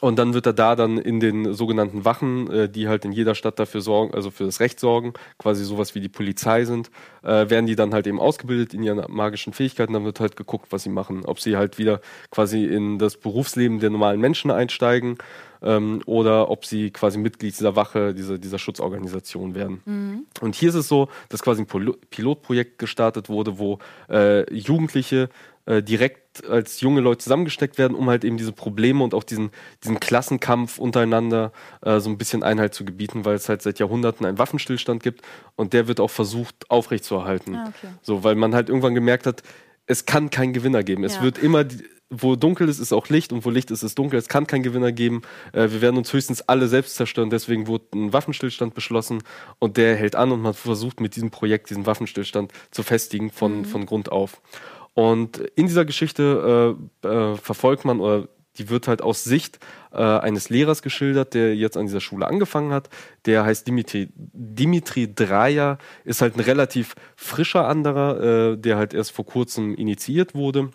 und dann wird er da dann in den sogenannten Wachen, äh, die halt in jeder Stadt dafür sorgen, also für das Recht sorgen, quasi sowas wie die Polizei sind, äh, werden die dann halt eben ausgebildet in ihren magischen Fähigkeiten. Dann wird halt geguckt, was sie machen. Ob sie halt wieder quasi in das Berufsleben der normalen Menschen einsteigen ähm, oder ob sie quasi Mitglied dieser Wache, dieser, dieser Schutzorganisation werden. Mhm. Und hier ist es so, dass quasi ein Pilotprojekt gestartet wurde, wo äh, Jugendliche äh, direkt als junge Leute zusammengesteckt werden, um halt eben diese Probleme und auch diesen, diesen Klassenkampf untereinander äh, so ein bisschen Einhalt zu gebieten, weil es halt seit Jahrhunderten einen Waffenstillstand gibt und der wird auch versucht aufrechtzuerhalten. Ah, okay. So, weil man halt irgendwann gemerkt hat, es kann keinen Gewinner geben. Es ja. wird immer, wo dunkel ist, ist auch Licht und wo Licht ist, ist dunkel. Es kann keinen Gewinner geben. Äh, wir werden uns höchstens alle selbst zerstören. Deswegen wurde ein Waffenstillstand beschlossen und der hält an und man versucht mit diesem Projekt diesen Waffenstillstand zu festigen von, mhm. von Grund auf. Und in dieser Geschichte äh, äh, verfolgt man oder die wird halt aus Sicht äh, eines Lehrers geschildert, der jetzt an dieser Schule angefangen hat. Der heißt Dimitri, Dimitri Dreyer, ist halt ein relativ frischer anderer, äh, der halt erst vor kurzem initiiert wurde.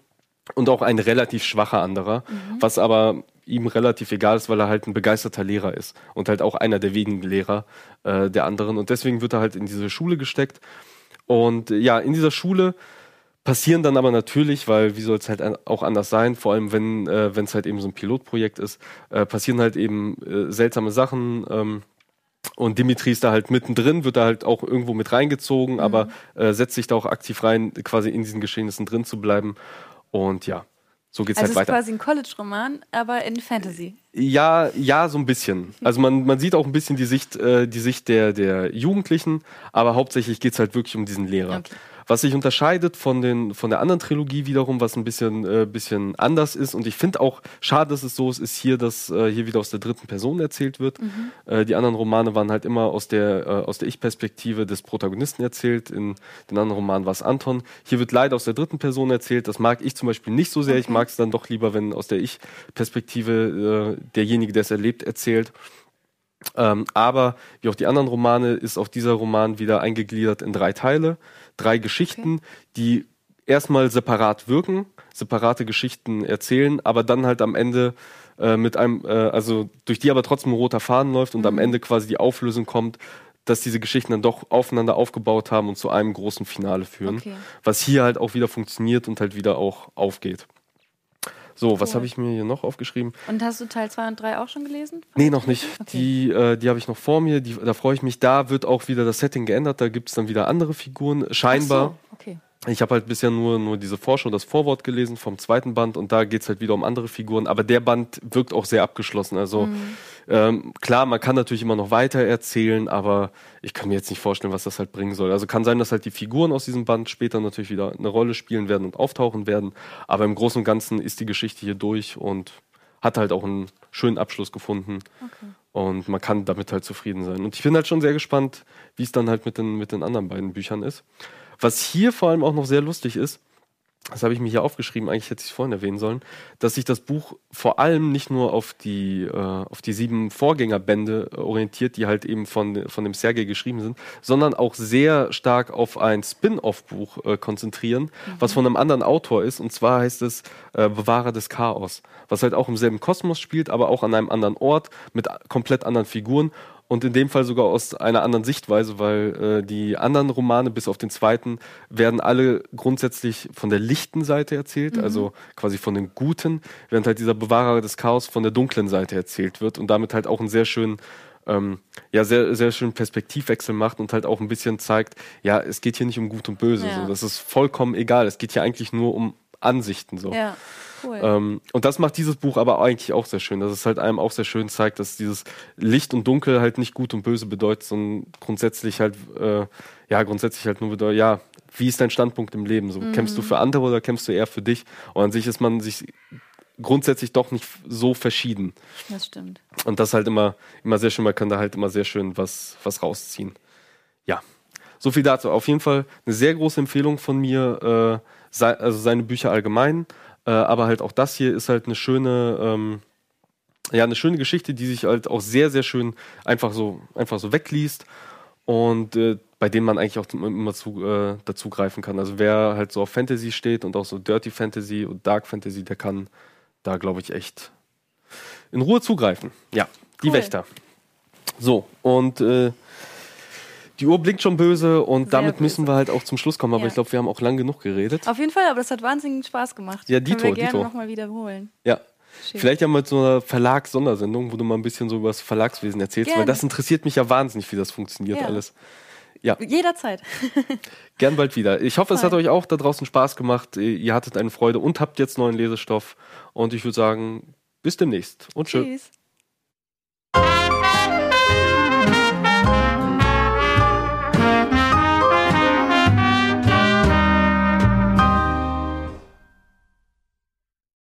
Und auch ein relativ schwacher anderer, mhm. was aber ihm relativ egal ist, weil er halt ein begeisterter Lehrer ist und halt auch einer der wenigen Lehrer äh, der anderen. Und deswegen wird er halt in diese Schule gesteckt. Und ja, in dieser Schule passieren dann aber natürlich, weil wie soll es halt auch anders sein, vor allem wenn äh, es halt eben so ein Pilotprojekt ist, äh, passieren halt eben äh, seltsame Sachen. Ähm, und Dimitri ist da halt mittendrin, wird da halt auch irgendwo mit reingezogen, mhm. aber äh, setzt sich da auch aktiv rein, quasi in diesen Geschehnissen drin zu bleiben. Und ja, so geht's also halt weiter. Also ist quasi ein College-Roman, aber in Fantasy. Ja, ja, so ein bisschen. Also man, man sieht auch ein bisschen die Sicht, äh, die Sicht der, der Jugendlichen, aber hauptsächlich geht es halt wirklich um diesen Lehrer. Okay. Was sich unterscheidet von, den, von der anderen Trilogie wiederum, was ein bisschen, äh, bisschen anders ist. Und ich finde auch schade, dass es so ist, ist hier, dass äh, hier wieder aus der dritten Person erzählt wird. Mhm. Äh, die anderen Romane waren halt immer aus der, äh, aus der Ich-Perspektive des Protagonisten erzählt. In den anderen Romanen war es Anton. Hier wird leider aus der dritten Person erzählt. Das mag ich zum Beispiel nicht so sehr. Okay. Ich mag es dann doch lieber, wenn aus der Ich-Perspektive äh, derjenige, der es erlebt, erzählt. Ähm, aber wie auch die anderen Romane ist auch dieser Roman wieder eingegliedert in drei Teile drei Geschichten, okay. die erstmal separat wirken, separate Geschichten erzählen, aber dann halt am Ende äh, mit einem, äh, also durch die aber trotzdem ein roter Faden läuft und mhm. am Ende quasi die Auflösung kommt, dass diese Geschichten dann doch aufeinander aufgebaut haben und zu einem großen Finale führen. Okay. Was hier halt auch wieder funktioniert und halt wieder auch aufgeht. So, cool. was habe ich mir hier noch aufgeschrieben? Und hast du Teil 2 und 3 auch schon gelesen? Nee, noch nicht. Okay. Die, äh, die habe ich noch vor mir. Die, da freue ich mich. Da wird auch wieder das Setting geändert. Da gibt es dann wieder andere Figuren. Scheinbar. So, okay. Ich habe halt bisher nur, nur diese Vorschau, das Vorwort gelesen vom zweiten Band und da geht es halt wieder um andere Figuren. Aber der Band wirkt auch sehr abgeschlossen. Also mhm. ähm, klar, man kann natürlich immer noch weiter erzählen, aber ich kann mir jetzt nicht vorstellen, was das halt bringen soll. Also kann sein, dass halt die Figuren aus diesem Band später natürlich wieder eine Rolle spielen werden und auftauchen werden. Aber im Großen und Ganzen ist die Geschichte hier durch und hat halt auch einen schönen Abschluss gefunden. Okay. Und man kann damit halt zufrieden sein. Und ich bin halt schon sehr gespannt, wie es dann halt mit den, mit den anderen beiden Büchern ist. Was hier vor allem auch noch sehr lustig ist, das habe ich mir hier aufgeschrieben, eigentlich hätte ich es vorhin erwähnen sollen, dass sich das Buch vor allem nicht nur auf die, äh, auf die sieben Vorgängerbände orientiert, die halt eben von, von dem Sergei geschrieben sind, sondern auch sehr stark auf ein Spin-off-Buch äh, konzentrieren, mhm. was von einem anderen Autor ist, und zwar heißt es äh, Bewahrer des Chaos, was halt auch im selben Kosmos spielt, aber auch an einem anderen Ort mit komplett anderen Figuren und in dem Fall sogar aus einer anderen Sichtweise, weil äh, die anderen Romane bis auf den zweiten werden alle grundsätzlich von der lichten Seite erzählt, mhm. also quasi von den Guten, während halt dieser Bewahrer des Chaos von der dunklen Seite erzählt wird und damit halt auch einen sehr schönen ähm, ja, sehr, sehr schönen Perspektivwechsel macht und halt auch ein bisschen zeigt, ja, es geht hier nicht um Gut und Böse. Ja. So. Das ist vollkommen egal. Es geht hier eigentlich nur um Ansichten. So. Ja. Cool. Ähm, und das macht dieses Buch aber eigentlich auch sehr schön, dass es halt einem auch sehr schön zeigt, dass dieses Licht und Dunkel halt nicht gut und böse bedeutet, sondern grundsätzlich halt, äh, ja, grundsätzlich halt nur bedeutet, ja, wie ist dein Standpunkt im Leben? So, mhm. kämpfst du für andere oder kämpfst du eher für dich? Und an sich ist man sich grundsätzlich doch nicht so verschieden. Das stimmt. Und das halt immer, immer sehr schön, man kann da halt immer sehr schön was, was rausziehen. Ja. So viel dazu. Auf jeden Fall eine sehr große Empfehlung von mir, äh, sei, also seine Bücher allgemein. Äh, aber halt auch das hier ist halt eine schöne, ähm, ja, eine schöne Geschichte, die sich halt auch sehr, sehr schön einfach so, einfach so wegliest und äh, bei denen man eigentlich auch immer zu, äh, dazu greifen kann. Also wer halt so auf Fantasy steht und auch so Dirty Fantasy und Dark Fantasy, der kann da, glaube ich, echt in Ruhe zugreifen. Ja, die Wächter. So, und äh, die Uhr blinkt schon böse und Sehr damit böse. müssen wir halt auch zum Schluss kommen. Aber ja. ich glaube, wir haben auch lang genug geredet. Auf jeden Fall, aber das hat wahnsinnig Spaß gemacht. Ja, Dito, Können wir gerne nochmal wiederholen. Ja. Schön. Vielleicht ja mit so einer Verlags-Sondersendung, wo du mal ein bisschen so über das Verlagswesen erzählst, Gerne. weil das interessiert mich ja wahnsinnig, wie das funktioniert Ja. alles. Ja, Jederzeit. <laughs> gern bald wieder. Ich hoffe, es Voll. hat euch auch da draußen Spaß gemacht. Ihr hattet eine Freude und habt jetzt neuen Lesestoff. Und ich würde sagen, bis demnächst und tschüss. Tschüss.